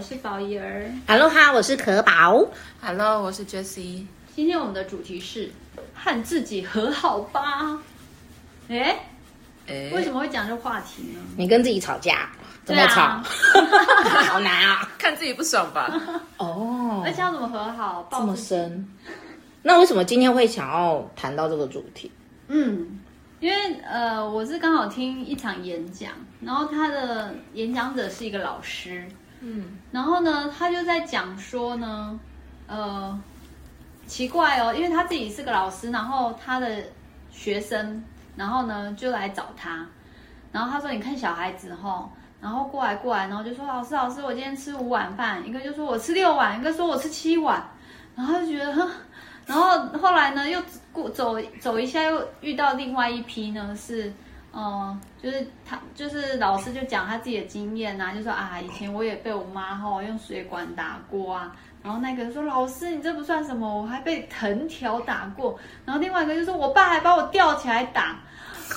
我是宝仪儿。Hello 哈，我是可宝。Hello，我是 Jessie。今天我们的主题是和自己和好吧。哎，哎，为什么会讲这个话题呢？你跟自己吵架，怎么吵？啊、好难啊！看自己不爽吧。哦，而且要怎么和好？这么深。那为什么今天会想要谈到这个主题？嗯。因为呃，我是刚好听一场演讲，然后他的演讲者是一个老师，嗯，然后呢，他就在讲说呢，呃，奇怪哦，因为他自己是个老师，然后他的学生，然后呢就来找他，然后他说，你看小孩子吼，然后过来过来，然后就说，老师老师，我今天吃五碗饭，一个就说我吃六碗，一个说我吃七碗，然后就觉得，然后后来呢又。过走走一下，又遇到另外一批呢，是，嗯、就是他就是老师就讲他自己的经验呐、啊，就说啊，以前我也被我妈吼用水管打过啊，然后那个说老师你这不算什么，我还被藤条打过，然后另外一个就说我爸还把我吊起来打，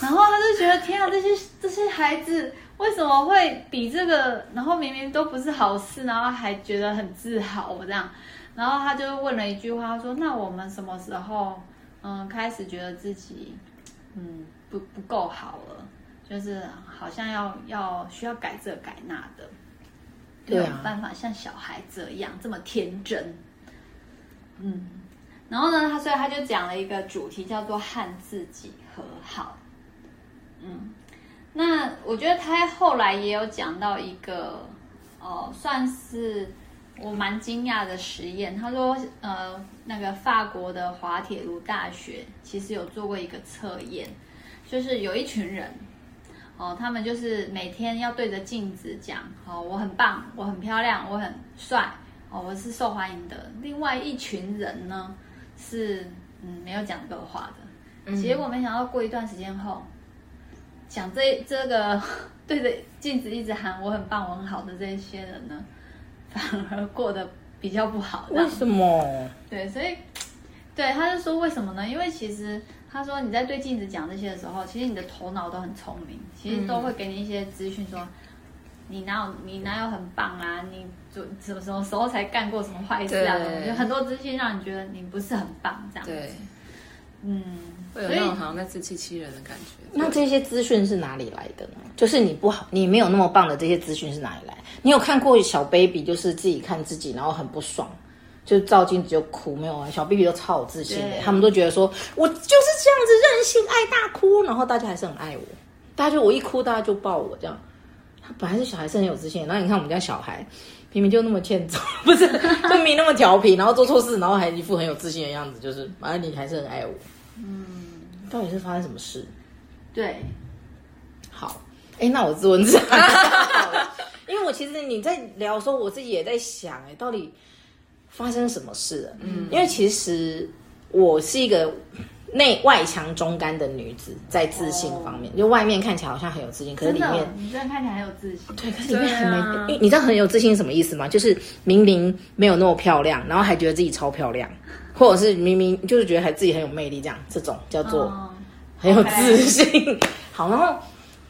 然后他就觉得天啊，这些 这些孩子为什么会比这个，然后明明都不是好事，然后还觉得很自豪这样，然后他就问了一句话，他说那我们什么时候？嗯，开始觉得自己，嗯，不不够好了，就是好像要要需要改这改那的，没有办法像小孩这样这么天真。嗯，然后呢，他所以他就讲了一个主题，叫做和自己和好。嗯，那我觉得他后来也有讲到一个，哦，算是。我蛮惊讶的实验，他说，呃，那个法国的滑铁卢大学其实有做过一个测验，就是有一群人，哦，他们就是每天要对着镜子讲，哦，我很棒，我很漂亮，我很帅，哦，我是受欢迎的。另外一群人呢，是嗯没有讲这个话的。结果没想到过一段时间后，讲这这个 对着镜子一直喊我很棒，我很好的这些人呢，反 而过得比较不好，为什么？对，所以，对，他就说为什么呢？因为其实他说你在对镜子讲这些的时候，其实你的头脑都很聪明，其实都会给你一些资讯，说你哪有你哪有很棒啊，你做什么什么时候才干过什么坏事啊？有很多资讯让你觉得你不是很棒，这样子。对，嗯。会有那种好像在自欺欺人的感觉。那这些资讯是哪里来的呢？就是你不好，你没有那么棒的这些资讯是哪里来？你有看过小 baby 就是自己看自己，然后很不爽，就照镜子就哭，没有啊？小 baby 都超有自信的，他们都觉得说我就是这样子任性爱大哭，然后大家还是很爱我，大家就我一哭大家就抱我这样。他本来是小孩是很有自信的，然后你看我们家小孩明明就那么欠揍，不是就明明那么调皮，然后做错事，然后还一副很有自信的样子，就是反正你还是很爱我，嗯。到底是发生什么事？对，好，哎，那我自问自答，因为我其实你在聊的时候，我自己也在想，哎，到底发生什么事了？嗯，因为其实我是一个内外强中干的女子，在自信方面，哦、就外面看起来好像很有自信，可是里面你真的看起来很有自信，对，可是里面很没，啊、因为你知道很有自信是什么意思吗？就是明明没有那么漂亮，然后还觉得自己超漂亮。或者是明明就是觉得还自己很有魅力，这样这种叫做很有自信。Oh. 好，然后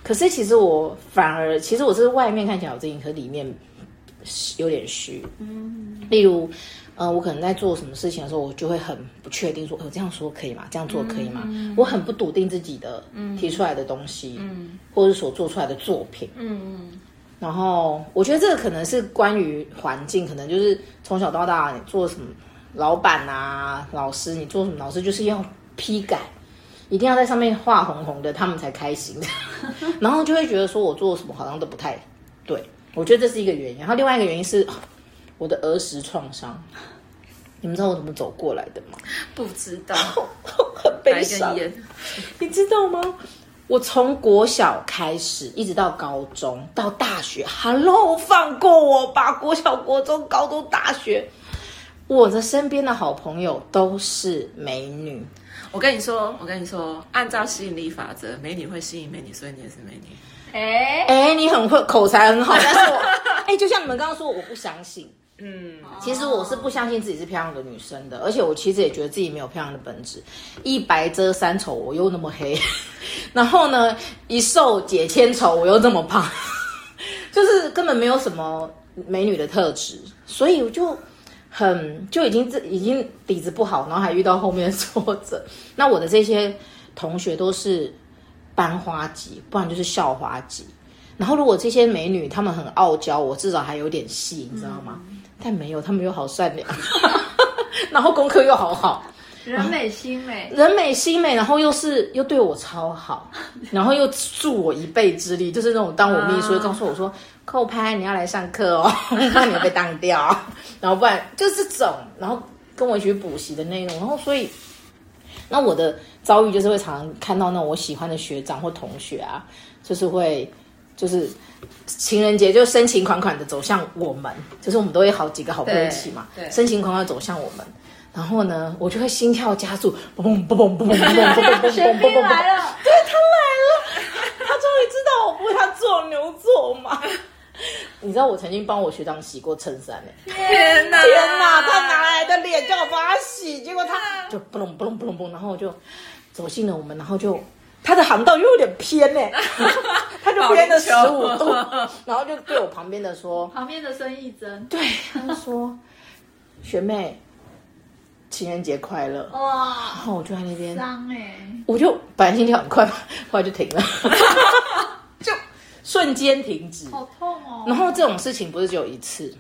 可是其实我反而其实我是外面看起来有自信，可是里面有点虚。嗯，例如呃，我可能在做什么事情的时候，我就会很不确定说，说、呃、我这样说可以吗？这样做可以吗？嗯、我很不笃定自己的提出来的东西，嗯，或者是所做出来的作品，嗯嗯。然后我觉得这个可能是关于环境，可能就是从小到大你做什么。老板啊，老师，你做什么？老师就是要批改，一定要在上面画红红的，他们才开心。然后就会觉得说我做什么好像都不太对，我觉得这是一个原因。然后另外一个原因是我的儿时创伤。你们知道我怎么走过来的吗？不知道，很悲伤。你知道吗？我从国小开始，一直到高中，到大学，Hello，放过我吧！国小、国中、高中、大学。我的身边的好朋友都是美女，我跟你说，我跟你说，按照吸引力法则，美女会吸引美女，所以你也是美女。哎哎、欸，你很会，口才很好，但是我 哎、欸，就像你们刚刚说，我不相信。嗯，其实我是不相信自己是漂亮的女生的，而且我其实也觉得自己没有漂亮的本质。一白遮三丑，我又那么黑，然后呢，一瘦解千愁，我又这么胖，就是根本没有什么。美女的特质，所以我就很就已经这已经底子不好，然后还遇到后面的挫折。那我的这些同学都是班花级，不然就是校花级。然后如果这些美女她们很傲娇，我至少还有点戏，你知道吗？但没有，她们又好善良，然后功课又好好。人美心美，人美心美，然后又是又对我超好，然后又助我一臂之力，就是那种当我秘书，告诉我说：“扣拍，你要来上课哦，怕你被当掉。”然后不然就是这种，然后跟我一起去补习的那种，然后所以，那我的遭遇就是会常常看到那种我喜欢的学长或同学啊，就是会就是情人节就深情款款的走向我们，就是我们都有好几个好朋友一起嘛，对，深情款款走向我们。然后呢，我就会心跳加速，嘣嘣嘣嘣嘣嘣嘣嘣嘣嘣嘣嘣嘣来了，对，他来了，他终于知道我不会他做牛做马。你知道我曾经帮我学长洗过衬衫呢？天哪，天哪，他拿来的脸叫我帮他洗，结果他就嘣隆嘣隆嘣隆嘣，然后我就走进了我们，然后就他的航道又有点偏呢，他就偏了十五度，然后就对我旁边的说，旁边的孙艺珍，对，他就说 学妹。情人节快乐！哇，然后我就在那边，脏哎，我就本来心跳很快，后来就停了，就瞬间停止，好痛哦。然后这种事情不是只有一次，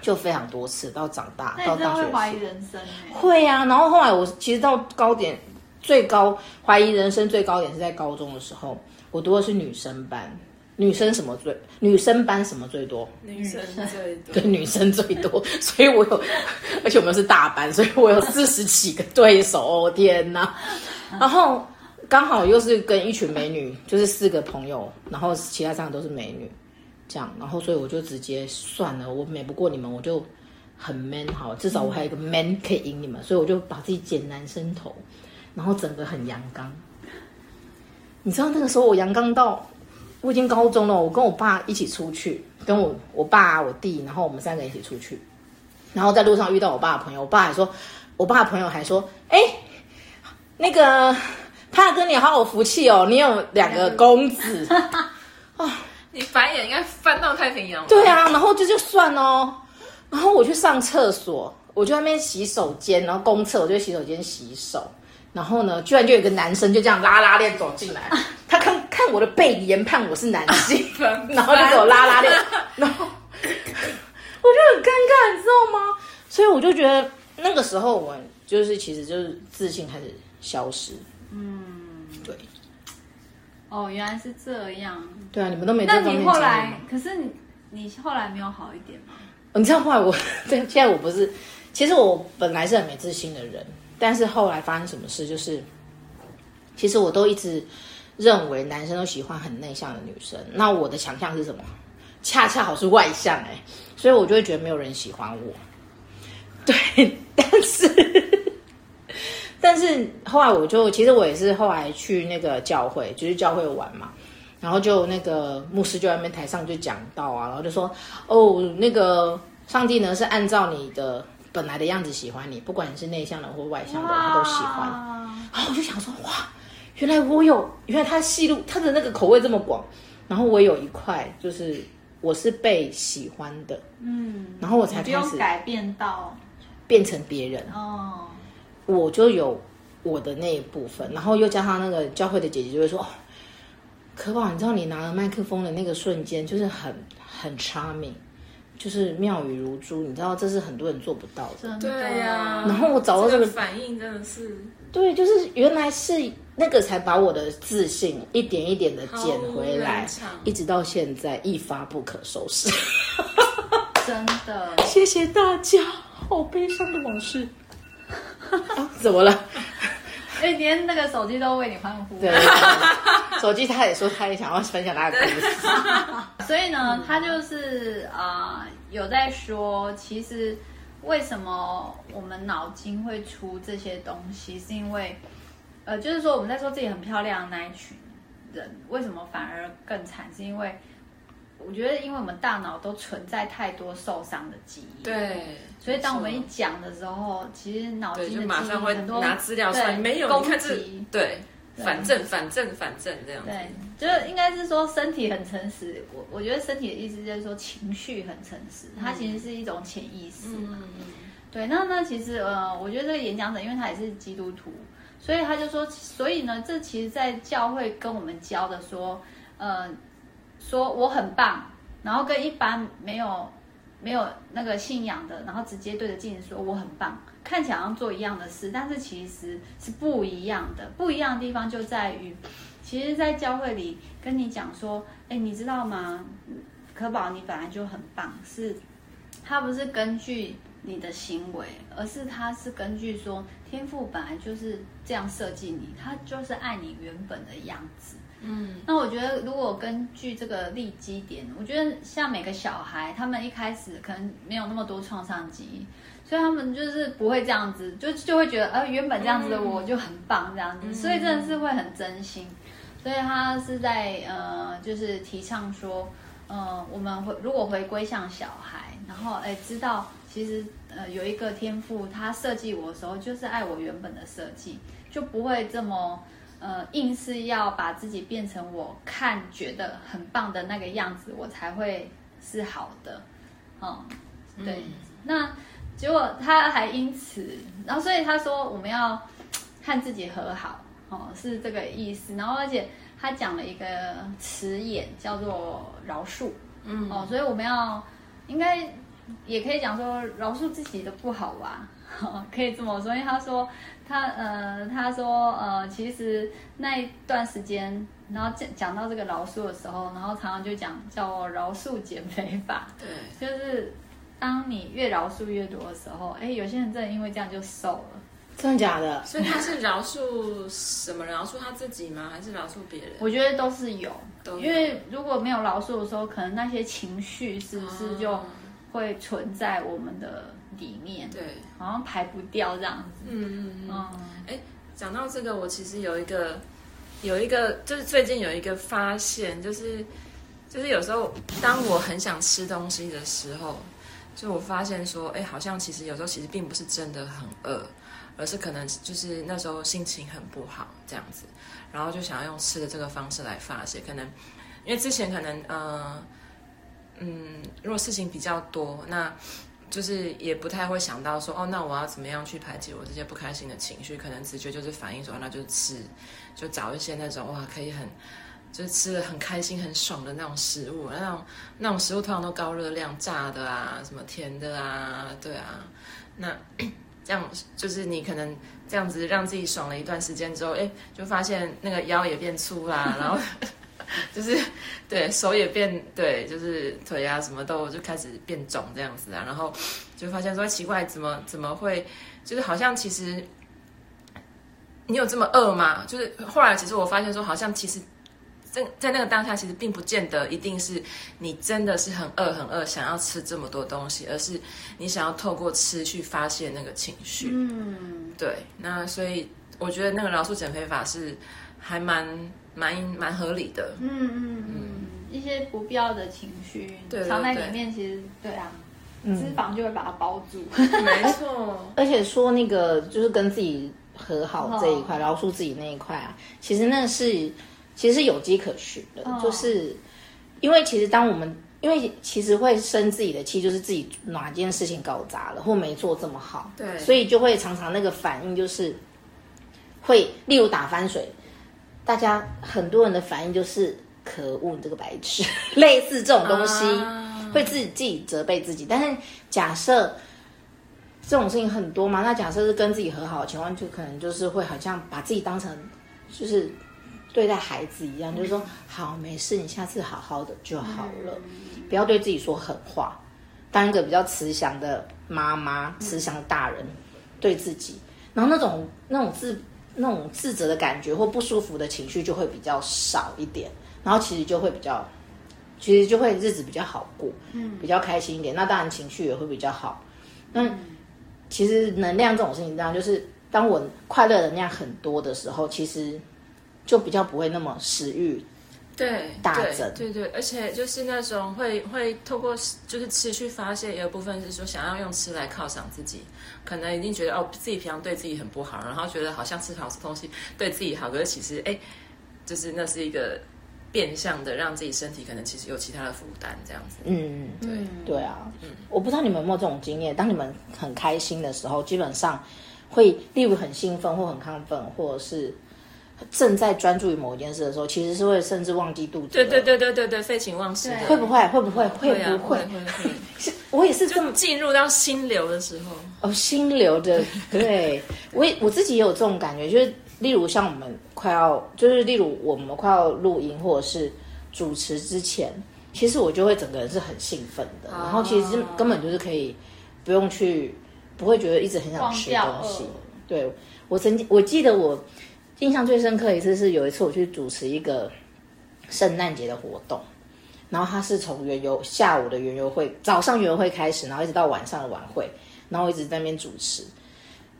就非常多次。到长大到大学会怀疑人生会呀、啊。然后后来我其实到高点最高怀疑人生最高点是在高中的时候，我读的是女生班。女生什么最？女生班什么最多？女生最多。对，女生最多，所以我有，而且我们是大班，所以我有四十几个对手。哦天哪！然后刚好又是跟一群美女，就是四个朋友，然后其他三个都是美女，这样，然后所以我就直接算了，我美不过你们，我就很 man 好，至少我还有一个 man 可以赢你们，所以我就把自己剪男生头，然后整个很阳刚。你知道那个时候我阳刚到。我已经高中了，我跟我爸一起出去，跟我我爸我弟，然后我们三个一起出去，然后在路上遇到我爸的朋友，我爸还说，我爸的朋友还说，哎，那个他跟你好有福气哦，你有两个公子 啊，你白眼应该翻到太平洋。对啊，然后这就算哦，然后我去上厕所，我就在那边洗手间，然后公厕，我就在洗手间洗手。然后呢，居然就有个男生就这样拉拉链走进来，他看看我的背，研判我是男性，然后就给我拉拉链，然后我就很尴尬，你知道吗？所以我就觉得那个时候我就是其实就是自信开始消失。嗯，对。哦，原来是这样。对啊，你们都没在方面。那你后来，可是你你后来没有好一点吗？你知道后来我，对，现在我不是，其实我本来是很没自信的人。但是后来发生什么事？就是，其实我都一直认为男生都喜欢很内向的女生。那我的强项是什么？恰恰好是外向哎，所以我就会觉得没有人喜欢我。对，但是，但是后来我就其实我也是后来去那个教会，就是教会玩嘛，然后就那个牧师就在那边台上就讲到啊，然后就说哦，那个上帝呢是按照你的。本来的样子喜欢你，不管你是内向的或外向的，他都喜欢。然后我就想说，哇，原来我有，原来他戏路，他的那个口味这么广。然后我有一块，就是我是被喜欢的，嗯，然后我才开始改变到变成别人哦。我就有我的那一部分，然后又加上那个教会的姐姐就会说，哦，可宝，你知道你拿了麦克风的那个瞬间，就是很很 charming。就是妙语如珠，你知道这是很多人做不到的。对呀、啊。然后我找到这个，这个反应真的是。对，就是原来是那个才把我的自信一点一点的捡回来，一直到现在一发不可收拾。真的。谢谢大家，好悲伤的往事。啊、怎么了？因为连那个手机都为你欢呼。对，手机他也说他也想要分享他的故事。所以呢，他就是啊、呃，有在说，其实为什么我们脑筋会出这些东西，是因为呃，就是说我们在说自己很漂亮的那一群人，为什么反而更惨？是因为我觉得，因为我们大脑都存在太多受伤的记忆。对。所以当我们一讲的时候，其实脑筋的记忆很多，马上会拿资料出来，没有攻击。对。反正反正反正这样子。对，就是应该是说身体很诚实。我我觉得身体的意思就是说情绪很诚实，它其实是一种潜意识。嗯嗯。对，那那其实呃，我觉得这个演讲者，因为他也是基督徒，所以他就说，所以呢，这其实，在教会跟我们教的说，呃，说我很棒，然后跟一般没有。没有那个信仰的，然后直接对着镜子说我很棒，看起来好像做一样的事，但是其实是不一样的。不一样的地方就在于，其实，在教会里跟你讲说，哎，你知道吗？可宝，你本来就很棒，是，他不是根据你的行为，而是他是根据说天赋本来就是这样设计你，他就是爱你原本的样子。嗯，那我觉得如果根据这个立基点，我觉得像每个小孩，他们一开始可能没有那么多创伤记忆，所以他们就是不会这样子，就就会觉得，呃，原本这样子的我就很棒这样子，嗯、所以真的是会很真心。所以他是在呃，就是提倡说，呃，我们回如果回归像小孩，然后哎，知道其实呃有一个天赋，他设计我的时候就是爱我原本的设计，就不会这么。呃，硬是要把自己变成我看觉得很棒的那个样子，我才会是好的，哦，对。嗯、那结果他还因此，然后所以他说我们要和自己和好，哦，是这个意思。然后而且他讲了一个词眼叫做饶恕，嗯，哦，所以我们要应该也可以讲说饶恕自己的不好吧。可以这么说，因为他说他呃，他说呃，其实那一段时间，然后讲讲到这个饶恕的时候，然后常常就讲叫饶恕减肥法，对，就是当你越饶恕越多的时候，哎，有些人真的因为这样就瘦了，真的假的？所以他是饶恕什么？饶恕他自己吗？还是饶恕别人？我觉得都是有，有，因为如果没有饶恕的时候，可能那些情绪是不是就会存在我们的。里面对，好像排不掉这样子。嗯嗯嗯。哎、嗯，讲到这个，我其实有一个，有一个，就是最近有一个发现，就是，就是有时候当我很想吃东西的时候，就我发现说，哎，好像其实有时候其实并不是真的很饿，而是可能就是那时候心情很不好这样子，然后就想要用吃的这个方式来发泄。可能因为之前可能，呃，嗯，如果事情比较多，那。就是也不太会想到说哦，那我要怎么样去排解我这些不开心的情绪？可能直觉就是反应说，那就吃，就找一些那种哇，可以很就是吃的很开心、很爽的那种食物。那种那种食物通常都高热量，炸的啊，什么甜的啊，对啊。那这样就是你可能这样子让自己爽了一段时间之后，哎，就发现那个腰也变粗啦，然后。就是对手也变对，就是腿啊什么都就开始变肿这样子啊，然后就发现说奇怪，怎么怎么会，就是好像其实你有这么饿吗？就是后来其实我发现说，好像其实在在那个当下，其实并不见得一定是你真的是很饿很饿，想要吃这么多东西，而是你想要透过吃去发泄那个情绪。嗯，对。那所以我觉得那个饶恕减肥法是还蛮。蛮蛮合理的，嗯嗯嗯，一些不必要的情绪藏在里面，其实对啊，脂肪就会把它包住，没错。而且说那个就是跟自己和好这一块，饶恕自己那一块啊，其实那是其实是有迹可循的，就是因为其实当我们因为其实会生自己的气，就是自己哪件事情搞砸了或没做这么好，对，所以就会常常那个反应就是会，例如打翻水。大家很多人的反应就是可恶，你这个白痴，类似这种东西，啊、会自己自己责备自己。但是假设这种事情很多嘛，那假设是跟自己和好的情况，就可能就是会好像把自己当成就是对待孩子一样，嗯、就是说好没事，你下次好好的就好了，嗯、不要对自己说狠话，当一个比较慈祥的妈妈、慈祥的大人、嗯、对自己，然后那种那种自。那种自责的感觉或不舒服的情绪就会比较少一点，然后其实就会比较，其实就会日子比较好过，嗯，比较开心一点。那当然情绪也会比较好。那其实能量这种事情，这样就是当我快乐能量很多的时候，其实就比较不会那么食欲对大增，对对，而且就是那种会会透过就是吃去发泄，也有部分是说想要用吃来犒赏自己，可能已经觉得哦自己平常对自己很不好，然后觉得好像吃好吃东西对自己好，可是其实哎，就是那是一个变相的让自己身体可能其实有其他的负担这样子。嗯，对对啊，嗯，我不知道你们有没有这种经验，当你们很开心的时候，基本上会例如很兴奋或很亢奋，或者是。正在专注于某一件事的时候，其实是会甚至忘记肚子。对对对对对对，废寝忘食。会不会？会不会？会不会？会会。我也是这么进入到心流的时候。哦，心流的，对我也我自己也有这种感觉，就是例如像我们快要，就是例如我们快要录音或者是主持之前，其实我就会整个人是很兴奋的，然后其实根本就是可以不用去，不会觉得一直很想吃东西。对，我曾经我记得我。印象最深刻一次是有一次我去主持一个圣诞节的活动，然后他是从园游下午的园游会，早上园游会开始，然后一直到晚上的晚会，然后我一直在那边主持，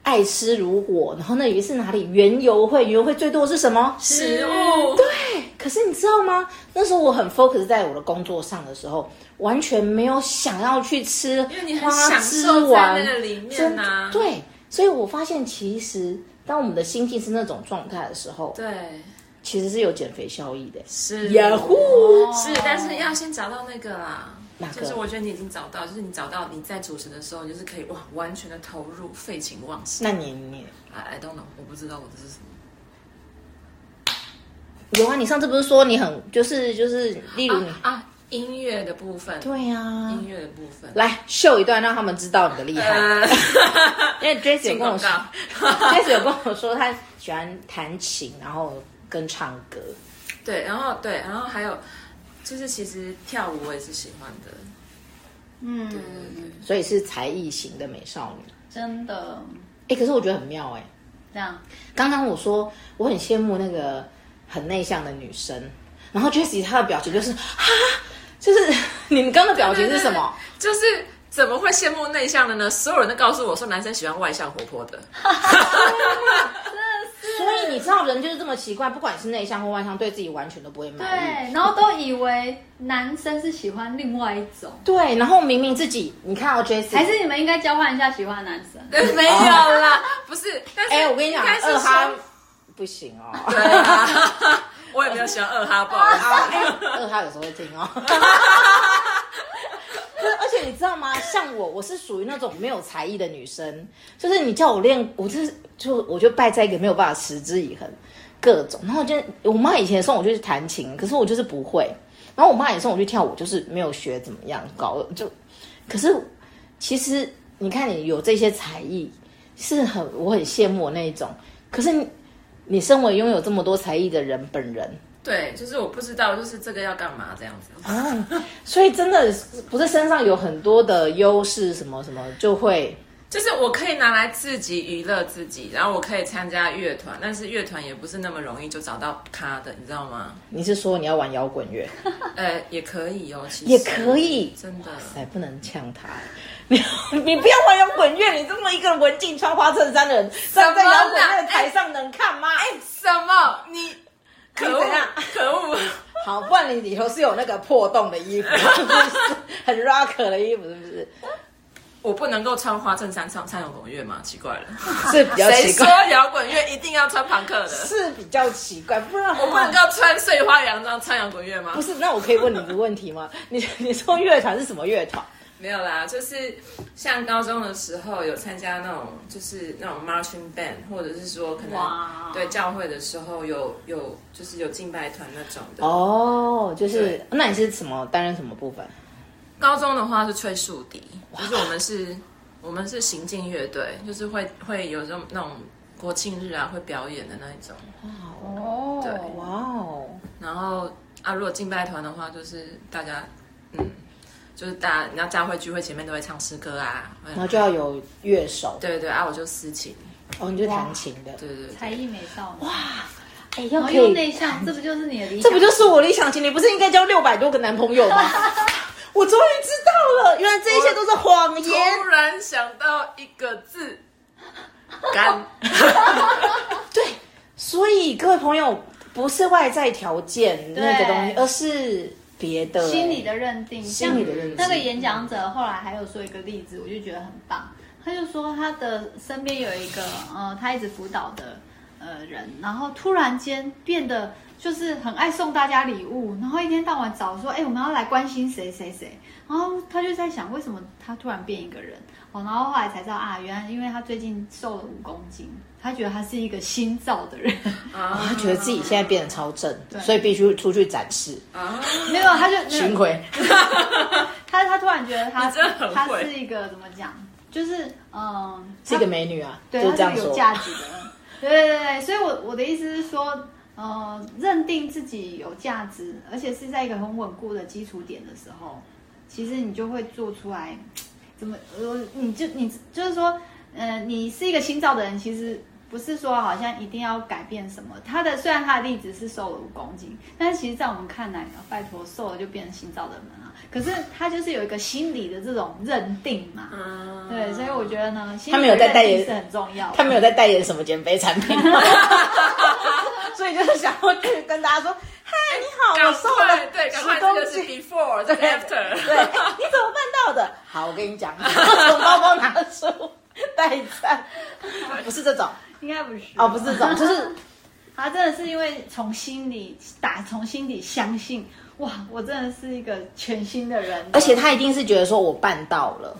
爱吃如火。然后那有一次哪里园游会，园游会最多的是什么？食物。对，可是你知道吗？那时候我很 focus 在我的工作上的时候，完全没有想要去吃，因为你很享受在那个里面啊。对，所以我发现其实。当我们的心境是那种状态的时候，对，其实是有减肥效益的。是呀呼，是，但是要先找到那个啦。就是我觉得你已经找到，就是你找到你在主持的时候，你就是可以哇，完全的投入，废寝忘食。那你你，I I don't know，我不知道我的是什么。有啊，你上次不是说你很就是就是，例如你啊。啊音乐的部分，对呀、啊，音乐的部分，来秀一段，让他们知道你的厉害。呃、因为 Jessie 有跟我说，Jessie 有跟我说，他喜欢弹琴，然后跟唱歌。对，然后对，然后还有就是，其实跳舞我也是喜欢的。嗯，对对对，所以是才艺型的美少女，真的。哎，可是我觉得很妙哎。这样，刚刚我说我很羡慕那个很内向的女生，然后 Jessie 她的表情就是哈。就是 你们刚刚的表情是什么？就是怎么会羡慕内向的呢？所有人都告诉我说，男生喜欢外向活泼的。所以你知道，人就是这么奇怪，不管是内向或外向，对自己完全都不会满意。对，然后都以为男生是喜欢另外一种。对，然后明明自己，你看到 Jessie，还是你们应该交换一下喜欢的男生？对，没有啦，不是。哎，我跟你讲，二哈不行哦。对啊。我也没有喜欢二哈，不好意思，二哈有时候会听哦。而且你知道吗？像我，我是属于那种没有才艺的女生，就是你叫我练，我就是就我就败在一个没有办法持之以恒，各种。然后就我妈以前送我去弹琴，可是我就是不会。然后我妈也送我去跳舞，就是没有学怎么样搞。就可是其实你看，你有这些才艺是很我很羡慕那一种，可是你。身为拥有这么多才艺的人本人，对，就是我不知道，就是这个要干嘛这样子啊，所以真的不是身上有很多的优势，什么什么就会，就是我可以拿来自己娱乐自己，然后我可以参加乐团，但是乐团也不是那么容易就找到咖的，你知道吗？你是说你要玩摇滚乐？呃，也可以哦，其实也可以，真的，哎，不能呛他。你 你不要玩摇滚乐，你这么一个文静穿花衬衫的人，站在摇滚乐台上能看吗？哎，什么？你 可恶啊！可恶！好，不然你里头是有那个破洞的衣服，很 rock 的衣服，是不是？我不能够穿花衬衫唱唱摇滚乐吗？奇怪了，是比较奇怪。谁说摇滚乐一定要穿朋克的？是比较奇怪，不然我不能够穿碎花洋装唱摇滚乐吗？不是，那我可以问你一个问题吗？你你说乐团是什么乐团？没有啦，就是像高中的时候有参加那种，就是那种 marching band，或者是说可能对教会的时候有有就是有敬拜团那种的。哦，就是那你是什么担任什么部分？高中的话是吹竖笛，就是我们是，我们是行进乐队，就是会会有这种那种国庆日啊会表演的那一种。哦，对，哇哦。然后啊，如果敬拜团的话，就是大家嗯。就是大家，你要教会聚会前面都会唱诗歌啊，然后就要有乐手。对对对啊，我就私琴。哦，你就弹琴的。对对对。才艺美少女。哇，哎，要可以内向，这不就是你的理想？这不就是我理想型？你不是应该交六百多个男朋友吗？我终于知道了，原来这一切都是谎言。突然想到一个字，干。对，所以各位朋友。不是外在条件那个东西，而是别的心理的认定。心理的认定。那个演讲者后来还有说一个例子，我就觉得很棒。他就说他的身边有一个呃，他一直辅导的呃人，然后突然间变得就是很爱送大家礼物，然后一天到晚找说，哎，我们要来关心谁谁谁。然后他就在想，为什么他突然变一个人？哦，然后后来才知道啊，原来因为他最近瘦了五公斤，他觉得他是一个新造的人啊，他觉得自己现在变得超正，所以必须出去展示啊。没有，他就巡回。他他突然觉得他他是一个怎么讲？就是嗯，是一个美女啊，对，他是有价值的。对对对对，所以我我的意思是说，呃，认定自己有价值，而且是在一个很稳固的基础点的时候，其实你就会做出来。怎么呃，你就你就是说，呃，你是一个新造的人，其实不是说好像一定要改变什么。他的虽然他的例子是瘦了五公斤，但是其实在我们看来，拜托瘦了就变成新造的人啊。可是他就是有一个心理的这种认定嘛，嗯、对，所以我觉得呢，他没有在代言是很重要，他没有在代言什么减肥产品，所以就是想要去跟大家说，嗨，你好，我瘦了，对，十公斤，before，对，after，对，你怎么办到的？好，我跟你讲，从包包拿出代餐，不是这种，应该不是，哦，不是这种，就是 他真的是因为从心里打，从心底相信。哇，我真的是一个全新的人，而且他一定是觉得说我办到了。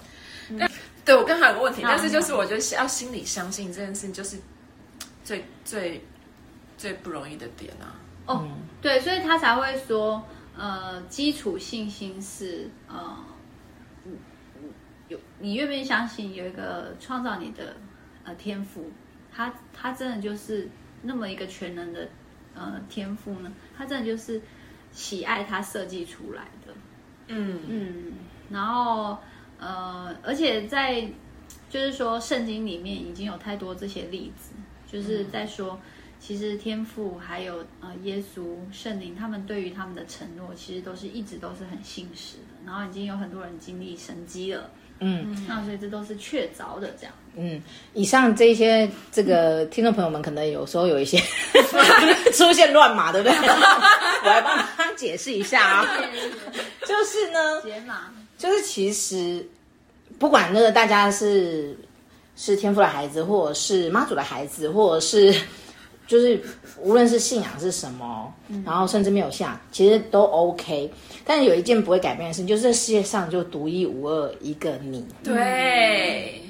嗯、对，我刚还有个问题，但是就是我觉得要心里相信这件事情，就是最最最不容易的点啊。哦，嗯、对，所以他才会说，呃，基础信心是呃，有你愿不愿意相信有一个创造你的呃天赋，他他真的就是那么一个全能的呃天赋呢？他真的就是。喜爱他设计出来的，嗯嗯，然后呃，而且在就是说圣经里面已经有太多这些例子，就是在说，嗯、其实天父还有呃耶稣圣灵，他们对于他们的承诺，其实都是一直都是很信实的，然后已经有很多人经历神机了。嗯，那所以这都是确凿的这样。嗯，以上这些这个听众朋友们可能有时候有一些 出现乱码，对不对？我来帮他解释一下啊，就是呢，解码，就是其实不管那个大家是是天赋的孩子，或者是妈祖的孩子，或者是就是无论是信仰是什么，然后甚至没有信仰，其实都 OK。但是有一件不会改变的事，就是这世界上就独一无二一个你。对，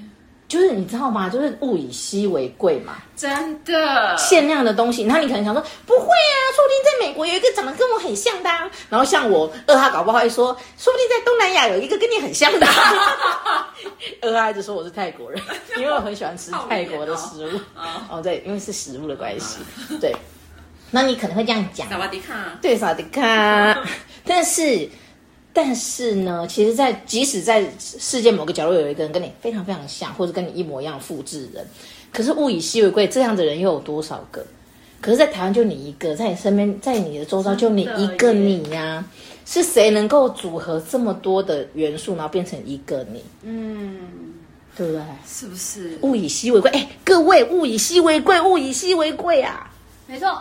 就是你知道吗？就是物以稀为贵嘛，真的。限量的东西，那你可能想说不会啊，说不定在美国有一个长得跟我很像的啊。然后像我二哈搞不好会说，说不定在东南亚有一个跟你很像的啊。二哈一直说我是泰国人，因为我很喜欢吃泰国的食物。哦，对，因为是食物的关系，对。那你可能会这样讲，萨瓦迪卡，对，萨瓦迪卡。但是，但是呢，其实在，在即使在世界某个角落有一个人跟你非常非常像，或者跟你一模一样复制人，可是物以稀为贵，这样的人又有多少个？可是，在台湾就你一个，在你身边，在你的周遭就你一个你呀、啊，是谁能够组合这么多的元素，然后变成一个你？嗯，对不对？是不是？物以稀为贵，哎，各位，物以稀为贵，物以稀为贵啊！没错。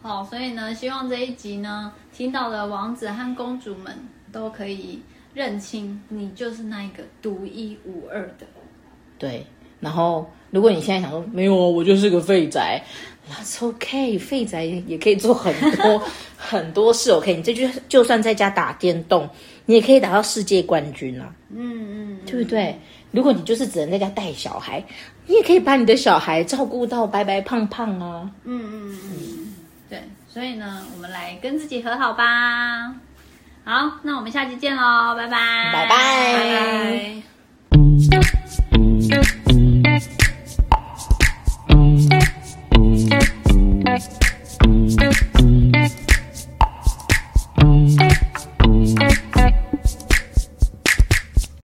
好，所以呢，希望这一集呢，听到的王子和公主们都可以认清，你就是那一个独一无二的。对，然后如果你现在想说没有，我就是个废宅，That's OK，废宅也可以做很多 很多事。OK，你这就就算在家打电动，你也可以打到世界冠军啊。嗯嗯，对不对？如果你就是只能在家带小孩，你也可以把你的小孩照顾到白白胖胖啊。嗯嗯嗯。对所以呢，我们来跟自己和好吧。好那我们下期见喽拜拜。拜拜。